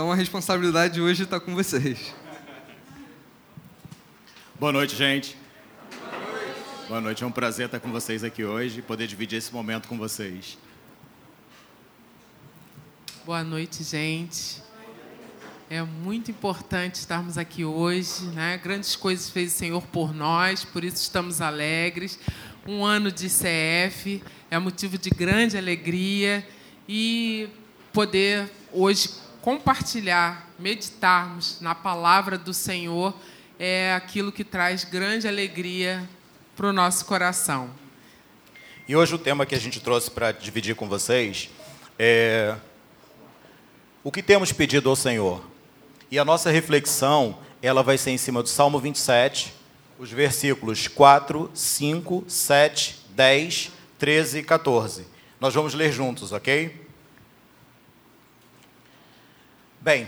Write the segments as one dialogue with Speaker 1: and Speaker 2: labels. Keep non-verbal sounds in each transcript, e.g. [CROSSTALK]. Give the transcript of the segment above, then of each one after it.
Speaker 1: Então a responsabilidade hoje está com vocês.
Speaker 2: Boa noite, gente. Boa noite. Boa noite. É um prazer estar com vocês aqui hoje e poder dividir esse momento com vocês.
Speaker 3: Boa noite, gente. É muito importante estarmos aqui hoje, né? Grandes coisas fez o Senhor por nós, por isso estamos alegres. Um ano de CF é motivo de grande alegria e poder hoje compartilhar, meditarmos na palavra do Senhor é aquilo que traz grande alegria para o nosso coração.
Speaker 2: E hoje o tema que a gente trouxe para dividir com vocês é o que temos pedido ao Senhor. E a nossa reflexão, ela vai ser em cima do Salmo 27, os versículos 4, 5, 7, 10, 13 e 14. Nós vamos ler juntos, ok? Bem,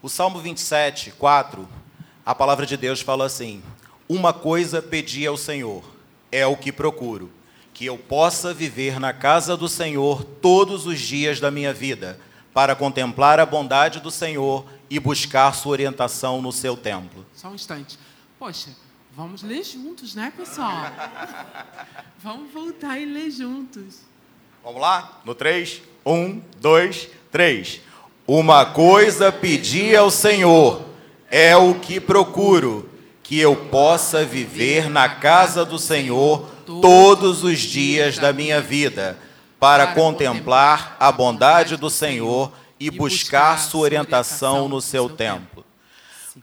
Speaker 2: o Salmo 27, 4, a palavra de Deus fala assim: Uma coisa pedi ao Senhor, é o que procuro, que eu possa viver na casa do Senhor todos os dias da minha vida, para contemplar a bondade do Senhor e buscar sua orientação no seu templo.
Speaker 3: Só um instante. Poxa, vamos ler juntos, né, pessoal? [LAUGHS] vamos voltar e ler juntos.
Speaker 2: Vamos lá? No 3? 1, 2, 3. Uma coisa pedi ao Senhor, é o que procuro, que eu possa viver na casa do Senhor todos os dias da minha vida, para contemplar a bondade do Senhor e buscar sua orientação no seu templo.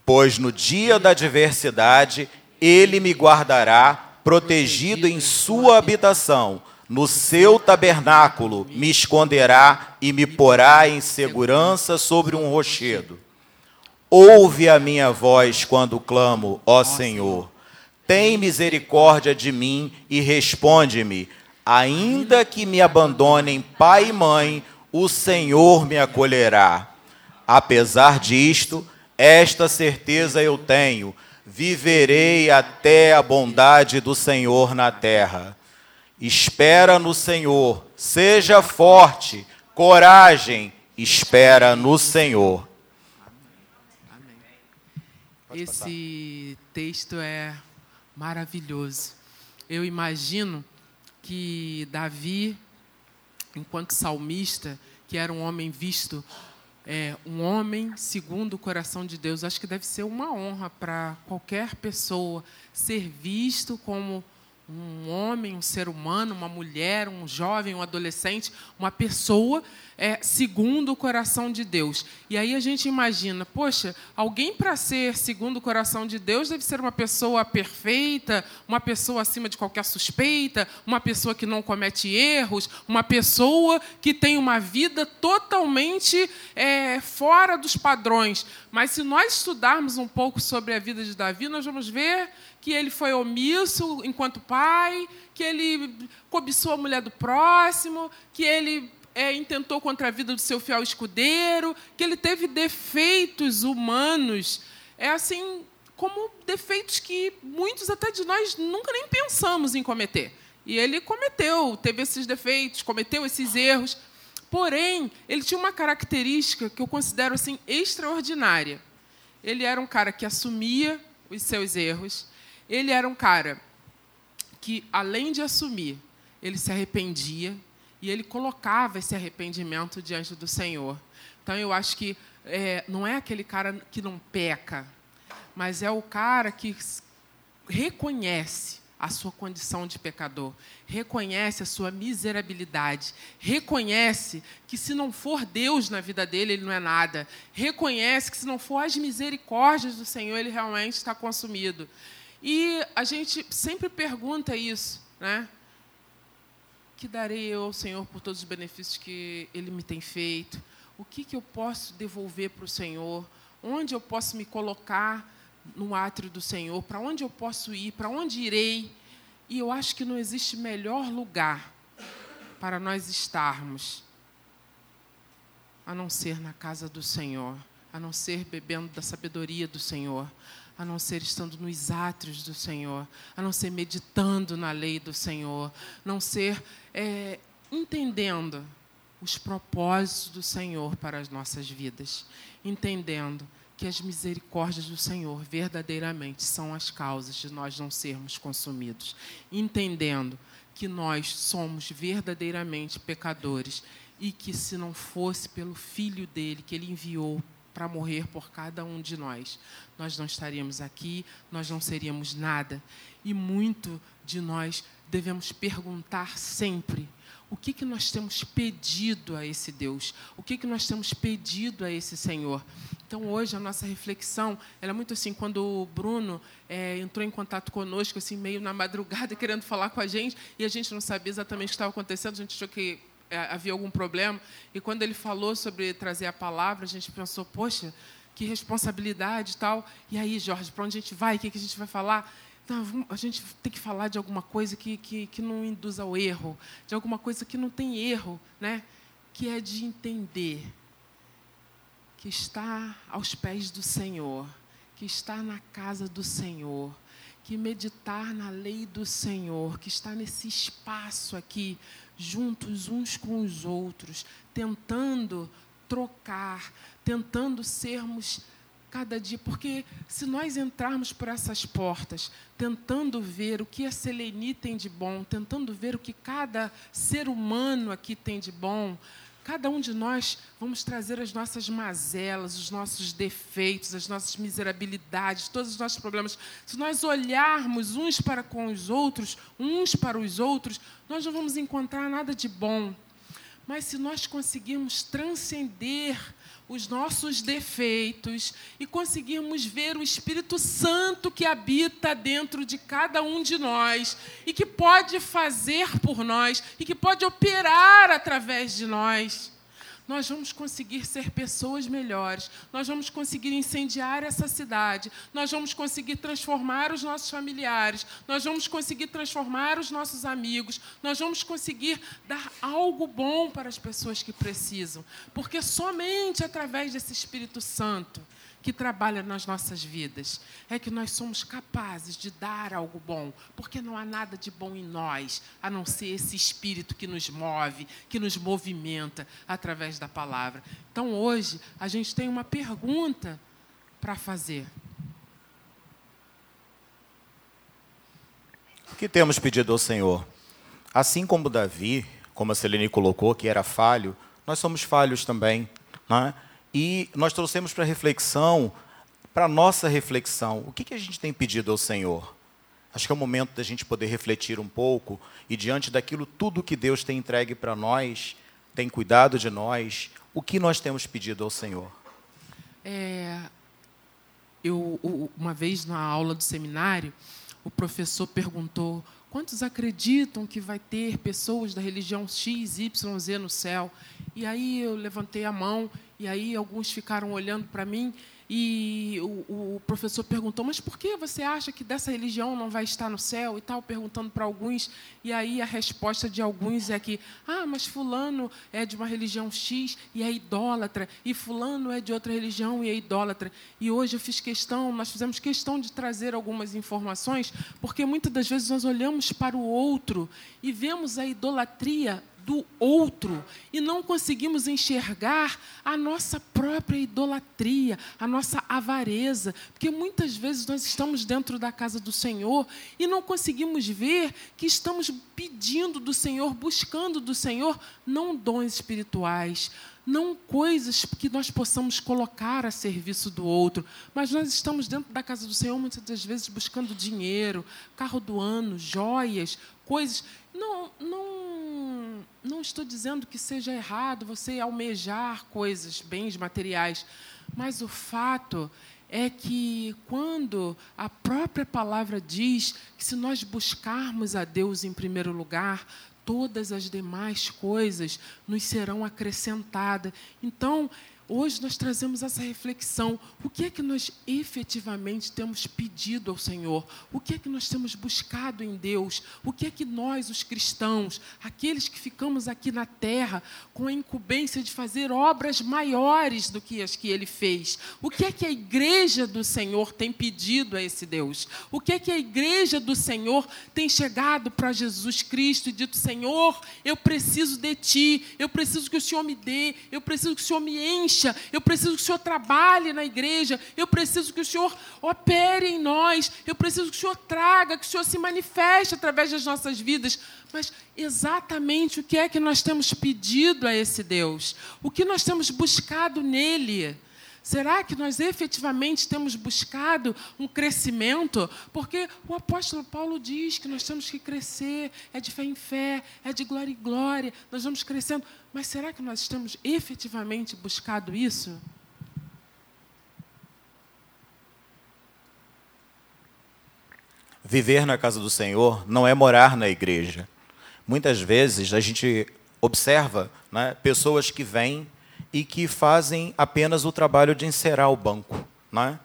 Speaker 2: Pois no dia da adversidade, ele me guardará, protegido em sua habitação, no seu tabernáculo me esconderá e me porá em segurança sobre um rochedo. Ouve a minha voz quando clamo, ó Senhor. Tem misericórdia de mim e responde-me. Ainda que me abandonem pai e mãe, o Senhor me acolherá. Apesar disto, esta certeza eu tenho: viverei até a bondade do Senhor na terra. Espera no Senhor, seja forte, coragem, espera no Senhor.
Speaker 3: Esse texto é maravilhoso. Eu imagino que Davi enquanto salmista, que era um homem visto, é, um homem segundo o coração de Deus. Acho que deve ser uma honra para qualquer pessoa ser visto como um homem, um ser humano, uma mulher, um jovem, um adolescente, uma pessoa é, segundo o coração de Deus. E aí a gente imagina, poxa, alguém para ser segundo o coração de Deus deve ser uma pessoa perfeita, uma pessoa acima de qualquer suspeita, uma pessoa que não comete erros, uma pessoa que tem uma vida totalmente é, fora dos padrões. Mas se nós estudarmos um pouco sobre a vida de Davi, nós vamos ver que ele foi omisso enquanto pai, que ele cobiçou a mulher do próximo, que ele é, intentou contra a vida do seu fiel escudeiro, que ele teve defeitos humanos, é assim como defeitos que muitos até de nós nunca nem pensamos em cometer. E ele cometeu, teve esses defeitos, cometeu esses erros. Porém, ele tinha uma característica que eu considero assim extraordinária. Ele era um cara que assumia os seus erros, ele era um cara que, além de assumir, ele se arrependia e ele colocava esse arrependimento diante do Senhor. Então, eu acho que é, não é aquele cara que não peca, mas é o cara que reconhece a sua condição de pecador, reconhece a sua miserabilidade, reconhece que se não for Deus na vida dele, ele não é nada, reconhece que se não for as misericórdias do Senhor, ele realmente está consumido. E a gente sempre pergunta isso, né? Que darei eu ao Senhor por todos os benefícios que Ele me tem feito? O que, que eu posso devolver para o Senhor? Onde eu posso me colocar no átrio do Senhor? Para onde eu posso ir? Para onde irei? E eu acho que não existe melhor lugar para nós estarmos a não ser na casa do Senhor, a não ser bebendo da sabedoria do Senhor, a não ser estando nos átrios do Senhor, a não ser meditando na lei do Senhor, não ser é, entendendo os propósitos do Senhor para as nossas vidas, entendendo que as misericórdias do Senhor verdadeiramente são as causas de nós não sermos consumidos, entendendo que nós somos verdadeiramente pecadores e que se não fosse pelo filho dele que ele enviou para morrer por cada um de nós, nós não estaríamos aqui, nós não seríamos nada. E muito de nós devemos perguntar sempre o que, que nós temos pedido a esse Deus? O que, que nós temos pedido a esse Senhor? Então, hoje, a nossa reflexão é muito assim, quando o Bruno é, entrou em contato conosco, assim, meio na madrugada, [LAUGHS] querendo falar com a gente, e a gente não sabia exatamente o que estava acontecendo, a gente achou que havia algum problema, e quando ele falou sobre trazer a palavra, a gente pensou, poxa, que responsabilidade e tal. E aí, Jorge, para onde a gente vai? O que, que a gente vai falar? Não, a gente tem que falar de alguma coisa que, que, que não induz ao erro, de alguma coisa que não tem erro, né? que é de entender que está aos pés do Senhor, que está na casa do Senhor, que meditar na lei do Senhor, que está nesse espaço aqui, juntos uns com os outros, tentando trocar, tentando sermos cada dia, porque se nós entrarmos por essas portas, tentando ver o que a Seleni tem de bom, tentando ver o que cada ser humano aqui tem de bom, cada um de nós vamos trazer as nossas mazelas, os nossos defeitos, as nossas miserabilidades, todos os nossos problemas. Se nós olharmos uns para com os outros, uns para os outros, nós não vamos encontrar nada de bom. Mas se nós conseguirmos transcender os nossos defeitos e conseguirmos ver o Espírito Santo que habita dentro de cada um de nós e que pode fazer por nós e que pode operar através de nós nós vamos conseguir ser pessoas melhores, nós vamos conseguir incendiar essa cidade, nós vamos conseguir transformar os nossos familiares, nós vamos conseguir transformar os nossos amigos, nós vamos conseguir dar algo bom para as pessoas que precisam, porque somente através desse Espírito Santo que trabalha nas nossas vidas, é que nós somos capazes de dar algo bom, porque não há nada de bom em nós, a não ser esse espírito que nos move, que nos movimenta através da palavra. Então, hoje, a gente tem uma pergunta para fazer.
Speaker 2: O que temos pedido ao Senhor? Assim como Davi, como a Celene colocou, que era falho, nós somos falhos também. Não é? E nós trouxemos para reflexão, para nossa reflexão, o que, que a gente tem pedido ao Senhor? Acho que é o momento da gente poder refletir um pouco e diante daquilo tudo que Deus tem entregue para nós, tem cuidado de nós, o que nós temos pedido ao Senhor?
Speaker 3: É, eu uma vez na aula do seminário, o professor perguntou quantos acreditam que vai ter pessoas da religião X, Y, Z no céu? E aí eu levantei a mão e aí alguns ficaram olhando para mim e o, o, professor perguntou: Mas por que você acha que dessa religião não vai estar no céu? E tal, perguntando para alguns. E aí a resposta de alguns é que: Ah, mas Fulano é de uma religião X e é idólatra, e Fulano é de outra religião e é idólatra. E hoje eu fiz questão, nós fizemos questão de trazer algumas informações, porque muitas das vezes nós olhamos para o outro e vemos a idolatria do outro e não conseguimos enxergar a nossa própria idolatria, a nossa avareza, porque muitas vezes nós estamos dentro da casa do Senhor e não conseguimos ver que estamos pedindo do Senhor, buscando do Senhor, não dons espirituais, não coisas que nós possamos colocar a serviço do outro, mas nós estamos dentro da casa do Senhor muitas das vezes buscando dinheiro, carro do ano, joias, coisas. Não, não, não estou dizendo que seja errado você almejar coisas, bens materiais, mas o fato é que quando a própria palavra diz que se nós buscarmos a Deus em primeiro lugar, todas as demais coisas nos serão acrescentadas. Então, hoje nós trazemos essa reflexão. O que é que nós efetivamente temos pedido ao Senhor? O que é que nós temos buscado em Deus? O que é que nós, os cristãos, aqueles que ficamos aqui na terra com a incumbência de fazer obras maiores do que as que ele fez? O que é que a igreja do Senhor tem pedido a esse Deus? O que é que a igreja do Senhor tem chegado para Jesus Cristo e dito: Senhor, eu preciso de ti, eu preciso que o Senhor me dê, eu preciso que o Senhor me eu preciso que o Senhor trabalhe na igreja, eu preciso que o Senhor opere em nós, eu preciso que o Senhor traga, que o Senhor se manifeste através das nossas vidas. Mas exatamente o que é que nós temos pedido a esse Deus? O que nós temos buscado nele? Será que nós efetivamente temos buscado um crescimento? Porque o apóstolo Paulo diz que nós temos que crescer, é de fé em fé, é de glória em glória, nós vamos crescendo. Mas será que nós temos efetivamente buscado isso?
Speaker 2: Viver na casa do Senhor não é morar na igreja. Muitas vezes a gente observa né, pessoas que vêm e que fazem apenas o trabalho de encerar o banco. Né?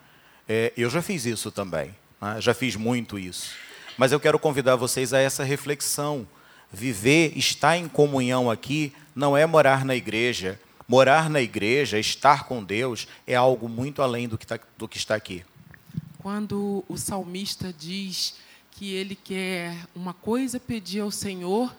Speaker 2: É, eu já fiz isso também, né? já fiz muito isso. Mas eu quero convidar vocês a essa reflexão. Viver, estar em comunhão aqui, não é morar na igreja. Morar na igreja, estar com Deus, é algo muito além do que, tá, do que está aqui.
Speaker 3: Quando o salmista diz que ele quer uma coisa pedir ao Senhor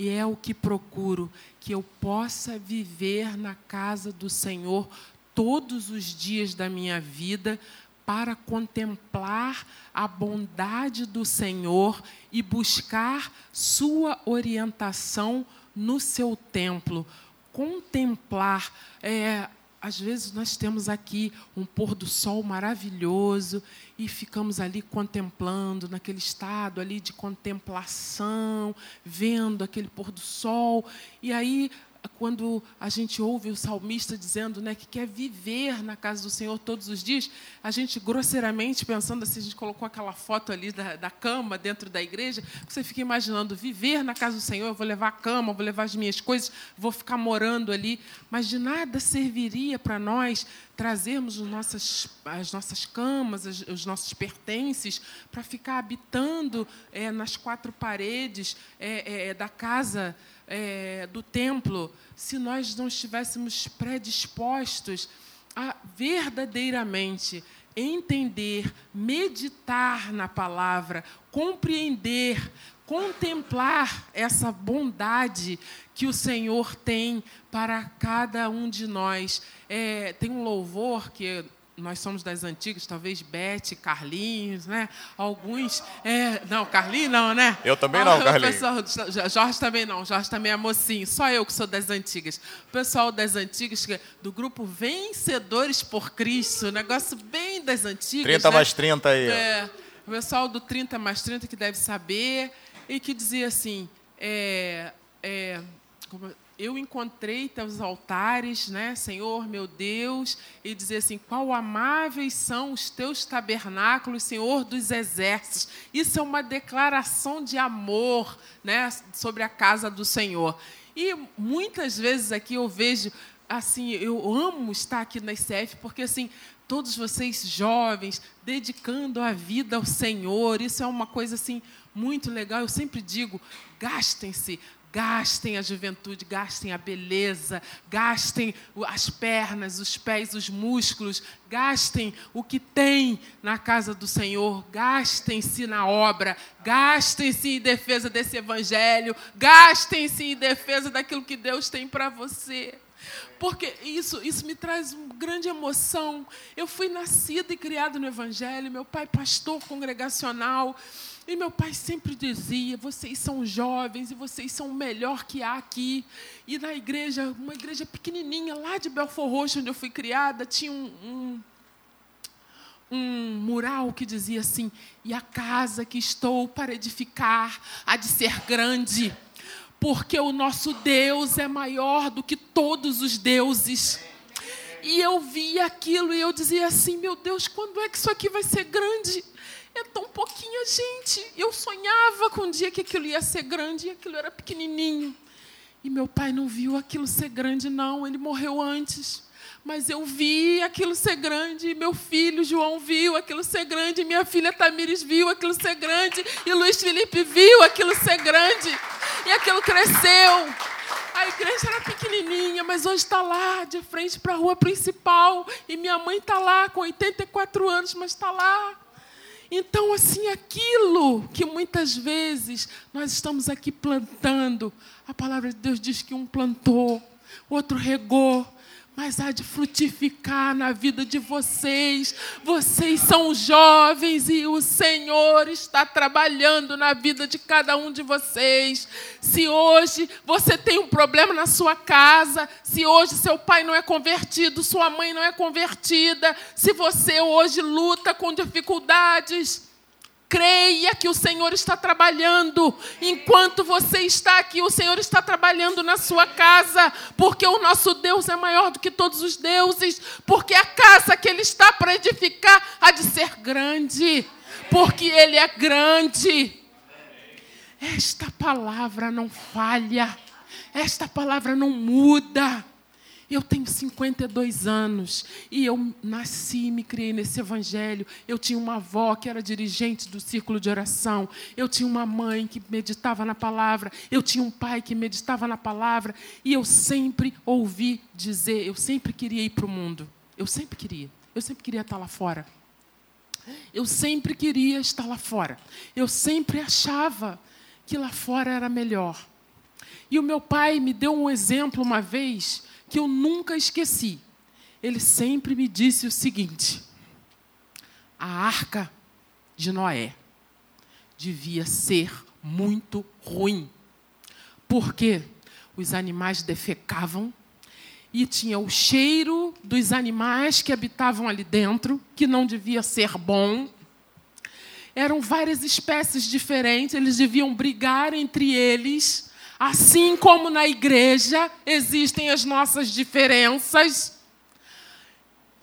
Speaker 3: e é o que procuro, que eu possa viver na casa do Senhor todos os dias da minha vida para contemplar a bondade do Senhor e buscar sua orientação no seu templo. Contemplar é, às vezes nós temos aqui um pôr do sol maravilhoso e ficamos ali contemplando, naquele estado ali de contemplação, vendo aquele pôr do sol. E aí quando a gente ouve o salmista dizendo né, que quer viver na casa do Senhor todos os dias, a gente grosseiramente, pensando assim, a gente colocou aquela foto ali da, da cama dentro da igreja, você fica imaginando viver na casa do Senhor, eu vou levar a cama, vou levar as minhas coisas, vou ficar morando ali, mas de nada serviria para nós trazermos as nossas, as nossas camas, as, os nossos pertences, para ficar habitando é, nas quatro paredes é, é, da casa é, do templo, se nós não estivéssemos predispostos a verdadeiramente entender, meditar na palavra, compreender, contemplar essa bondade que o Senhor tem para cada um de nós. É, tem um louvor que nós somos das antigas, talvez Beth, Carlinhos, né? Alguns. É, não, Carlinhos não, né?
Speaker 2: Eu também não, Carlinhos.
Speaker 3: Pessoal, Jorge também não, Jorge também é mocinho, só eu que sou das antigas. O pessoal das antigas, do grupo Vencedores por Cristo, negócio bem das antigas.
Speaker 2: 30
Speaker 3: né?
Speaker 2: mais 30 aí.
Speaker 3: É, o pessoal do 30 mais 30 que deve saber, e que dizia assim: é, é, como, eu encontrei teus altares, né, Senhor, meu Deus, e dizer assim: qual amáveis são os teus tabernáculos, Senhor dos exércitos. Isso é uma declaração de amor, né, sobre a casa do Senhor. E muitas vezes aqui eu vejo assim, eu amo estar aqui na ICF porque assim, todos vocês jovens dedicando a vida ao Senhor, isso é uma coisa assim muito legal. Eu sempre digo, gastem-se, Gastem a juventude, gastem a beleza, gastem as pernas, os pés, os músculos, gastem o que tem na casa do Senhor, gastem-se na obra, gastem-se em defesa desse evangelho, gastem-se em defesa daquilo que Deus tem para você. Porque isso, isso me traz uma grande emoção. Eu fui nascida e criada no Evangelho, meu pai pastor congregacional. E meu pai sempre dizia: vocês são jovens e vocês são o melhor que há aqui. E na igreja, uma igreja pequenininha, lá de Belfor Roxo, onde eu fui criada, tinha um, um, um mural que dizia assim: E a casa que estou para edificar há de ser grande, porque o nosso Deus é maior do que todos os deuses. E eu via aquilo e eu dizia assim: Meu Deus, quando é que isso aqui vai ser grande? É tão pouquinha gente. Eu sonhava com um dia que aquilo ia ser grande e aquilo era pequenininho. E meu pai não viu aquilo ser grande, não. Ele morreu antes. Mas eu vi aquilo ser grande, meu filho João viu aquilo ser grande, minha filha Tamires viu aquilo ser grande, e Luiz Felipe viu aquilo ser grande, e aquilo cresceu. A igreja era pequenininha, mas hoje está lá, de frente para a rua principal, e minha mãe está lá com 84 anos, mas está lá. Então, assim, aquilo que muitas vezes nós estamos aqui plantando, a palavra de Deus diz que um plantou, outro regou, mas há de frutificar na vida de vocês. Vocês são jovens e o Senhor está trabalhando na vida de cada um de vocês. Se hoje você tem um problema na sua casa, se hoje seu pai não é convertido, sua mãe não é convertida, se você hoje luta com dificuldades, Creia que o Senhor está trabalhando. Enquanto você está aqui, o Senhor está trabalhando na sua casa. Porque o nosso Deus é maior do que todos os deuses. Porque a casa que Ele está para edificar há de ser grande. Porque Ele é grande. Esta palavra não falha. Esta palavra não muda. Eu tenho 52 anos e eu nasci e me criei nesse evangelho. Eu tinha uma avó que era dirigente do círculo de oração. Eu tinha uma mãe que meditava na palavra. Eu tinha um pai que meditava na palavra. E eu sempre ouvi dizer, eu sempre queria ir para o mundo. Eu sempre queria. Eu sempre queria estar lá fora. Eu sempre queria estar lá fora. Eu sempre achava que lá fora era melhor. E o meu pai me deu um exemplo uma vez que eu nunca esqueci. Ele sempre me disse o seguinte: a arca de Noé devia ser muito ruim, porque os animais defecavam e tinha o cheiro dos animais que habitavam ali dentro, que não devia ser bom. Eram várias espécies diferentes, eles deviam brigar entre eles Assim como na igreja existem as nossas diferenças,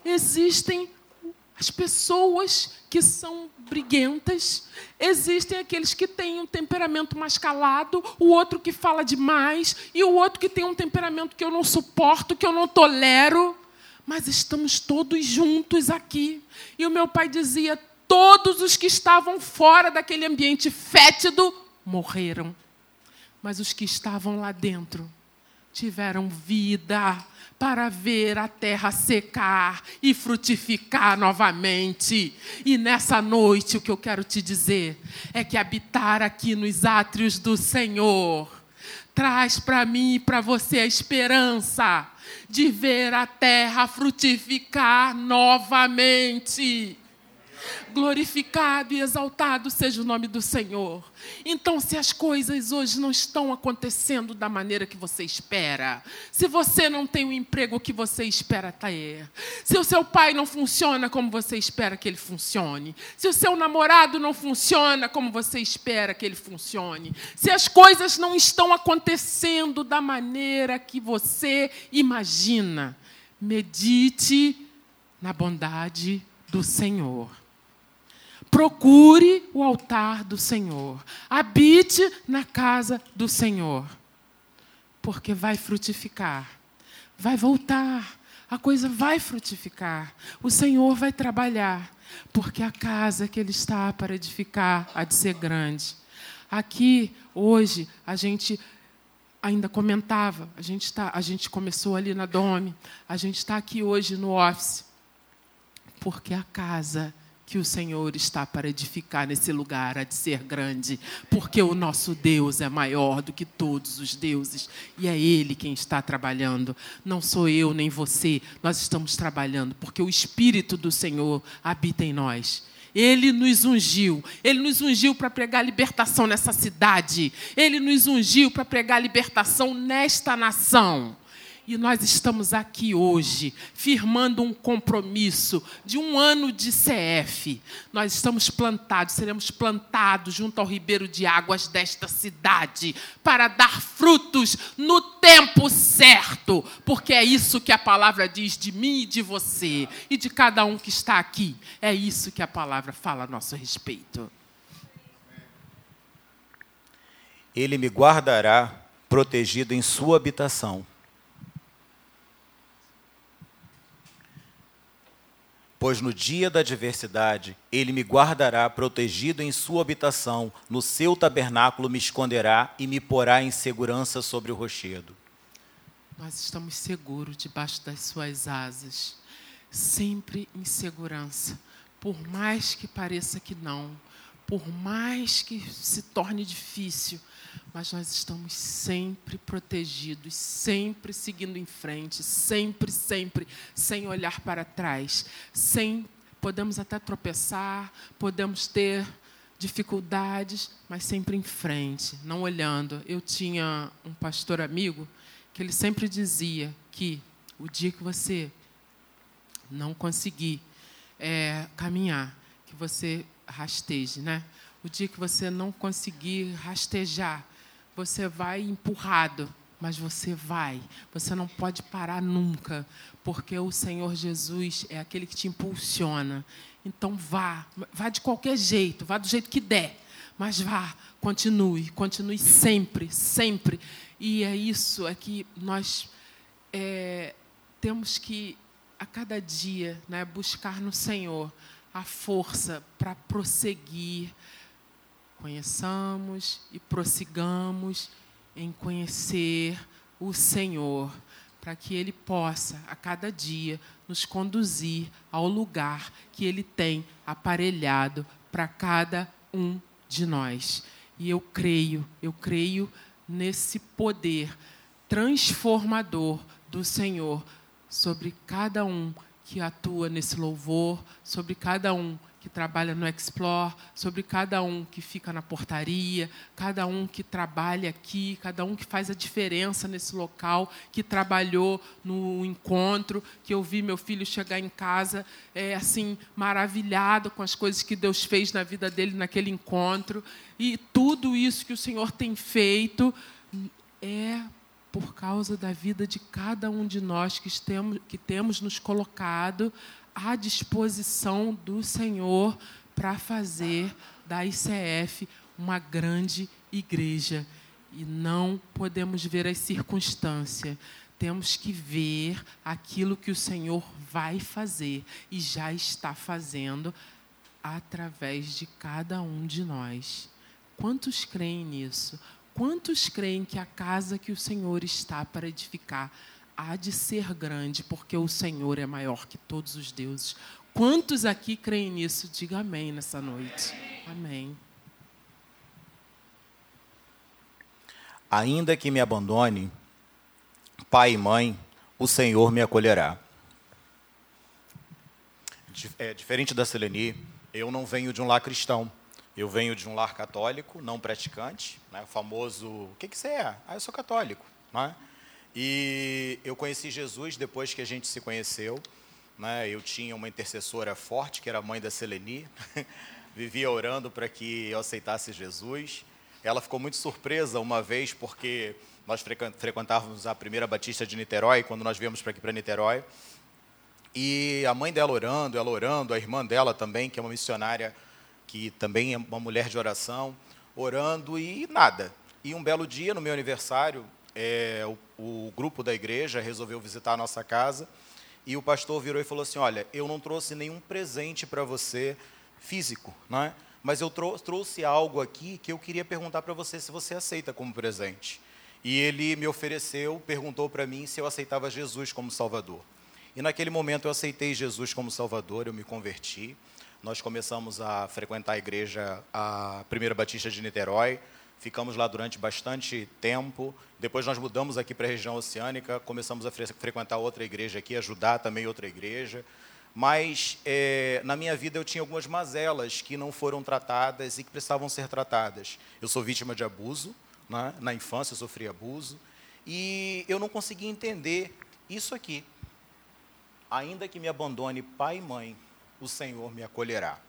Speaker 3: existem as pessoas que são briguentas, existem aqueles que têm um temperamento mais calado, o outro que fala demais, e o outro que tem um temperamento que eu não suporto, que eu não tolero. Mas estamos todos juntos aqui. E o meu pai dizia: todos os que estavam fora daquele ambiente fétido morreram mas os que estavam lá dentro tiveram vida para ver a terra secar e frutificar novamente. E nessa noite, o que eu quero te dizer é que habitar aqui nos átrios do Senhor traz para mim e para você a esperança de ver a terra frutificar novamente. Glorificado e exaltado seja o nome do Senhor. Então, se as coisas hoje não estão acontecendo da maneira que você espera, se você não tem o emprego que você espera ter, se o seu pai não funciona como você espera que ele funcione, se o seu namorado não funciona como você espera que ele funcione, se as coisas não estão acontecendo da maneira que você imagina, medite na bondade do Senhor. Procure o altar do Senhor. Habite na casa do Senhor. Porque vai frutificar. Vai voltar. A coisa vai frutificar. O Senhor vai trabalhar. Porque a casa que Ele está para edificar há de ser grande. Aqui, hoje, a gente ainda comentava, a gente, tá, a gente começou ali na Dome, a gente está aqui hoje no office. Porque a casa que o Senhor está para edificar nesse lugar há de ser grande, porque o nosso Deus é maior do que todos os deuses e é Ele quem está trabalhando. Não sou eu nem você, nós estamos trabalhando, porque o Espírito do Senhor habita em nós. Ele nos ungiu. Ele nos ungiu para pregar libertação nessa cidade. Ele nos ungiu para pregar libertação nesta nação. E nós estamos aqui hoje, firmando um compromisso de um ano de CF. Nós estamos plantados, seremos plantados junto ao ribeiro de águas desta cidade, para dar frutos no tempo certo, porque é isso que a palavra diz de mim e de você, e de cada um que está aqui. É isso que a palavra fala a nosso respeito.
Speaker 2: Ele me guardará protegido em sua habitação Pois no dia da adversidade, ele me guardará protegido em sua habitação, no seu tabernáculo me esconderá e me porá em segurança sobre o rochedo.
Speaker 3: Nós estamos seguros debaixo das suas asas, sempre em segurança, por mais que pareça que não, por mais que se torne difícil, mas nós estamos sempre protegidos, sempre seguindo em frente, sempre, sempre, sem olhar para trás, sem podemos até tropeçar, podemos ter dificuldades, mas sempre em frente, não olhando. Eu tinha um pastor amigo que ele sempre dizia que o dia que você não conseguir é, caminhar, que você rasteje, né? O dia que você não conseguir rastejar, você vai empurrado, mas você vai. Você não pode parar nunca, porque o Senhor Jesus é aquele que te impulsiona. Então vá, vá de qualquer jeito, vá do jeito que der, mas vá, continue, continue sempre, sempre. E é isso, é que nós é, temos que a cada dia, né, buscar no Senhor a força para prosseguir, conheçamos e prossigamos em conhecer o Senhor, para que Ele possa, a cada dia, nos conduzir ao lugar que Ele tem aparelhado para cada um de nós. E eu creio, eu creio nesse poder transformador do Senhor sobre cada um que atua nesse louvor, sobre cada um que trabalha no Explore, sobre cada um que fica na portaria, cada um que trabalha aqui, cada um que faz a diferença nesse local, que trabalhou no encontro, que eu vi meu filho chegar em casa é, assim maravilhado com as coisas que Deus fez na vida dele naquele encontro. E tudo isso que o Senhor tem feito é por causa da vida de cada um de nós que temos, que temos nos colocado à disposição do Senhor para fazer da ICF uma grande igreja. E não podemos ver as circunstâncias, temos que ver aquilo que o Senhor vai fazer e já está fazendo através de cada um de nós. Quantos creem nisso? Quantos creem que a casa que o Senhor está para edificar há de ser grande, porque o Senhor é maior que todos os deuses. Quantos aqui creem nisso? Diga amém nessa noite. Amém.
Speaker 2: Ainda que me abandone, pai e mãe, o Senhor me acolherá. É, diferente da Seleni, eu não venho de um lar cristão. Eu venho de um lar católico, não praticante, né? o famoso, o que, que você é? Ah, eu sou católico. Não é? E eu conheci Jesus depois que a gente se conheceu. Né? Eu tinha uma intercessora forte, que era a mãe da Seleni, [LAUGHS] vivia orando para que eu aceitasse Jesus. Ela ficou muito surpresa uma vez, porque nós frequentávamos a primeira Batista de Niterói, quando nós viemos para aqui para Niterói. E a mãe dela orando, ela orando, a irmã dela também, que é uma missionária, que também é uma mulher de oração, orando e nada. E um belo dia, no meu aniversário, é, o, o, grupo da igreja resolveu visitar a nossa casa e o pastor virou e falou assim: Olha, eu não trouxe nenhum presente para você físico, não é? mas eu trou trouxe algo aqui que eu queria perguntar para você se você aceita como presente. E ele me ofereceu, perguntou para mim se eu aceitava Jesus como Salvador. E naquele momento eu aceitei Jesus como Salvador, eu me converti. Nós começamos a frequentar a igreja, a Primeira Batista de Niterói. Ficamos lá durante bastante tempo. Depois nós mudamos aqui para a região oceânica, começamos a frequentar outra igreja aqui, ajudar também outra igreja. Mas é, na minha vida eu tinha algumas mazelas que não foram tratadas e que precisavam ser tratadas. Eu sou vítima de abuso, né? na infância eu sofri abuso, e eu não conseguia entender isso aqui. Ainda que me abandone pai e mãe, o Senhor me acolherá.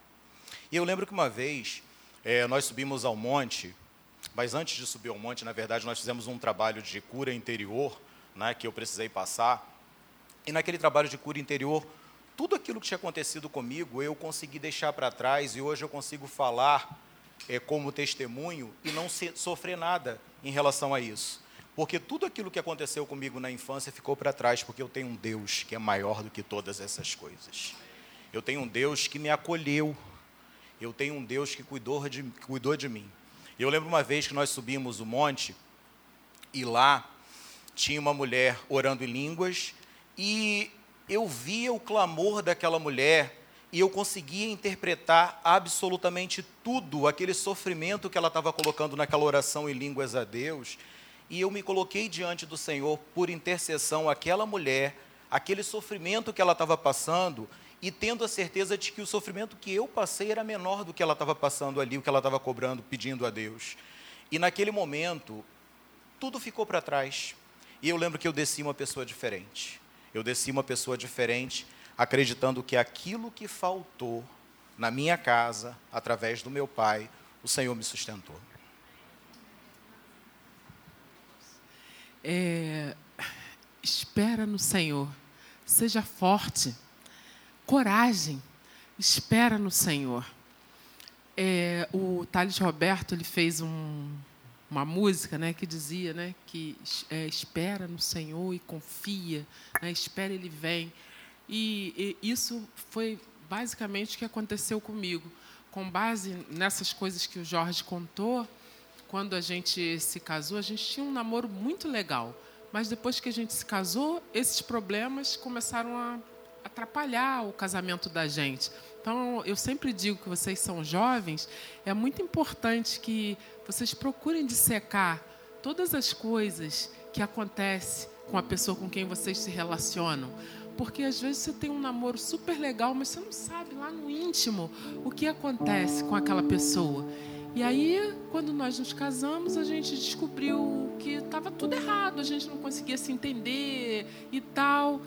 Speaker 2: E eu lembro que uma vez é, nós subimos ao monte mas antes de subir ao monte, na verdade, nós fizemos um trabalho de cura interior, né, que eu precisei passar. E naquele trabalho de cura interior, tudo aquilo que tinha acontecido comigo, eu consegui deixar para trás e hoje eu consigo falar é, como testemunho e não se, sofrer nada em relação a isso. Porque tudo aquilo que aconteceu comigo na infância ficou para trás, porque eu tenho um Deus que é maior do que todas essas coisas. Eu tenho um Deus que me acolheu. Eu tenho um Deus que cuidou de, cuidou de mim. Eu lembro uma vez que nós subimos o monte e lá tinha uma mulher orando em línguas e eu via o clamor daquela mulher e eu conseguia interpretar absolutamente tudo, aquele sofrimento que ela estava colocando naquela oração em línguas a Deus. E eu me coloquei diante do Senhor por intercessão aquela mulher, aquele sofrimento que ela estava passando, e tendo a certeza de que o sofrimento que eu passei era menor do que ela estava passando ali, o que ela estava cobrando, pedindo a Deus. E naquele momento, tudo ficou para trás. E eu lembro que eu desci uma pessoa diferente. Eu desci uma pessoa diferente acreditando que aquilo que faltou na minha casa, através do meu pai, o Senhor me sustentou.
Speaker 3: É, espera no Senhor, seja forte, coragem, espera no Senhor. É, o Thales Roberto ele fez um, uma música né, que dizia né, que é, espera no Senhor e confia, né, espera Ele vem. E, e isso foi basicamente o que aconteceu comigo. Com base nessas coisas que o Jorge contou, quando a gente se casou, a gente tinha um namoro muito legal. Mas depois que a gente se casou, esses problemas começaram a atrapalhar o casamento da gente. Então, eu sempre digo que vocês são jovens, é muito importante que vocês procurem dissecar todas as coisas que acontecem com a pessoa com quem vocês se relacionam. Porque às vezes você tem um namoro super legal, mas você não sabe lá no íntimo o que acontece com aquela pessoa. E aí, quando nós nos casamos, a gente descobriu que estava tudo errado, a gente não conseguia se entender e tal.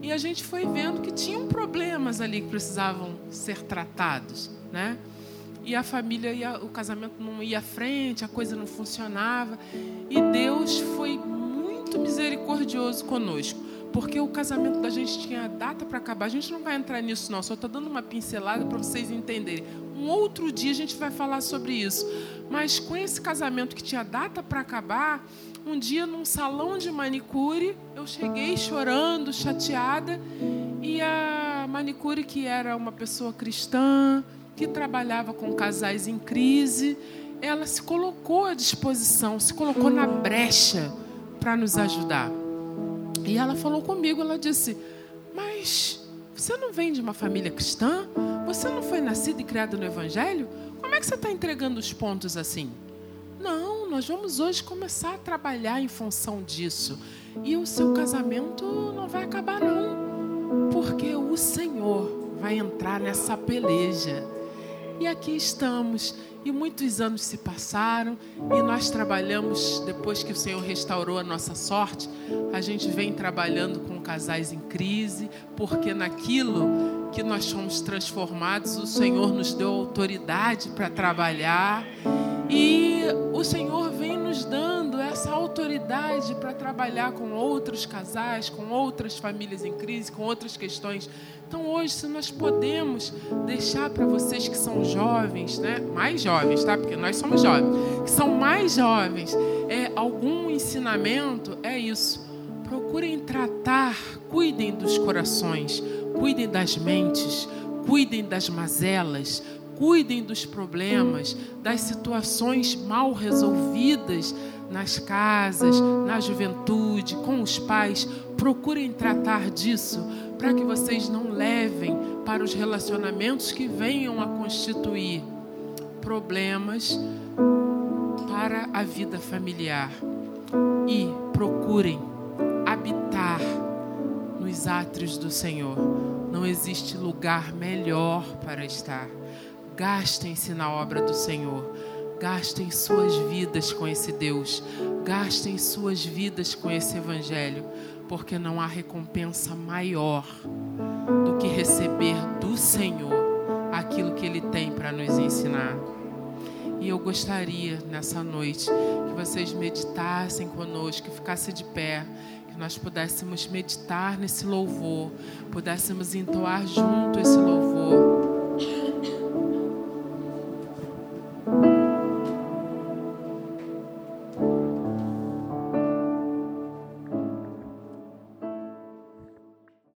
Speaker 3: E a gente foi vendo que tinham problemas ali que precisavam ser tratados, né? E a família, ia, o casamento não ia à frente, a coisa não funcionava. E Deus foi muito misericordioso conosco porque o casamento da gente tinha data para acabar. A gente não vai entrar nisso, não. Só estou dando uma pincelada para vocês entenderem. Um outro dia a gente vai falar sobre isso. Mas com esse casamento que tinha data para acabar, um dia num salão de manicure, eu cheguei chorando, chateada, e a manicure, que era uma pessoa cristã, que trabalhava com casais em crise, ela se colocou à disposição, se colocou na brecha para nos ajudar. E ela falou comigo, ela disse: Mas você não vem de uma família cristã? Você não foi nascido e criado no Evangelho? Como é que você está entregando os pontos assim? Não, nós vamos hoje começar a trabalhar em função disso. E o seu casamento não vai acabar, não. Porque o Senhor vai entrar nessa peleja. E aqui estamos. E muitos anos se passaram e nós trabalhamos, depois que o Senhor restaurou a nossa sorte, a gente vem trabalhando com casais em crise, porque naquilo que nós fomos transformados, o Senhor nos deu autoridade para trabalhar e o Senhor vem nos dando essa autoridade para trabalhar com outros casais, com outras famílias em crise, com outras questões. Então, hoje, se nós podemos deixar para vocês que são jovens, né? mais jovens, tá? Porque nós somos jovens, que são mais jovens, é, algum ensinamento, é isso. Procurem tratar, cuidem dos corações, cuidem das mentes, cuidem das mazelas, cuidem dos problemas, das situações mal resolvidas nas casas, na juventude, com os pais. Procurem tratar disso para que vocês não levem para os relacionamentos que venham a constituir problemas para a vida familiar. E procurem nos átrios do Senhor. Não existe lugar melhor para estar. Gastem-se na obra do Senhor. Gastem suas vidas com esse Deus. Gastem suas vidas com esse Evangelho. Porque não há recompensa maior do que receber do Senhor aquilo que Ele tem para nos ensinar. E eu gostaria nessa noite que vocês meditassem conosco, que ficassem de pé, nós pudéssemos meditar nesse louvor, pudéssemos entoar junto esse louvor.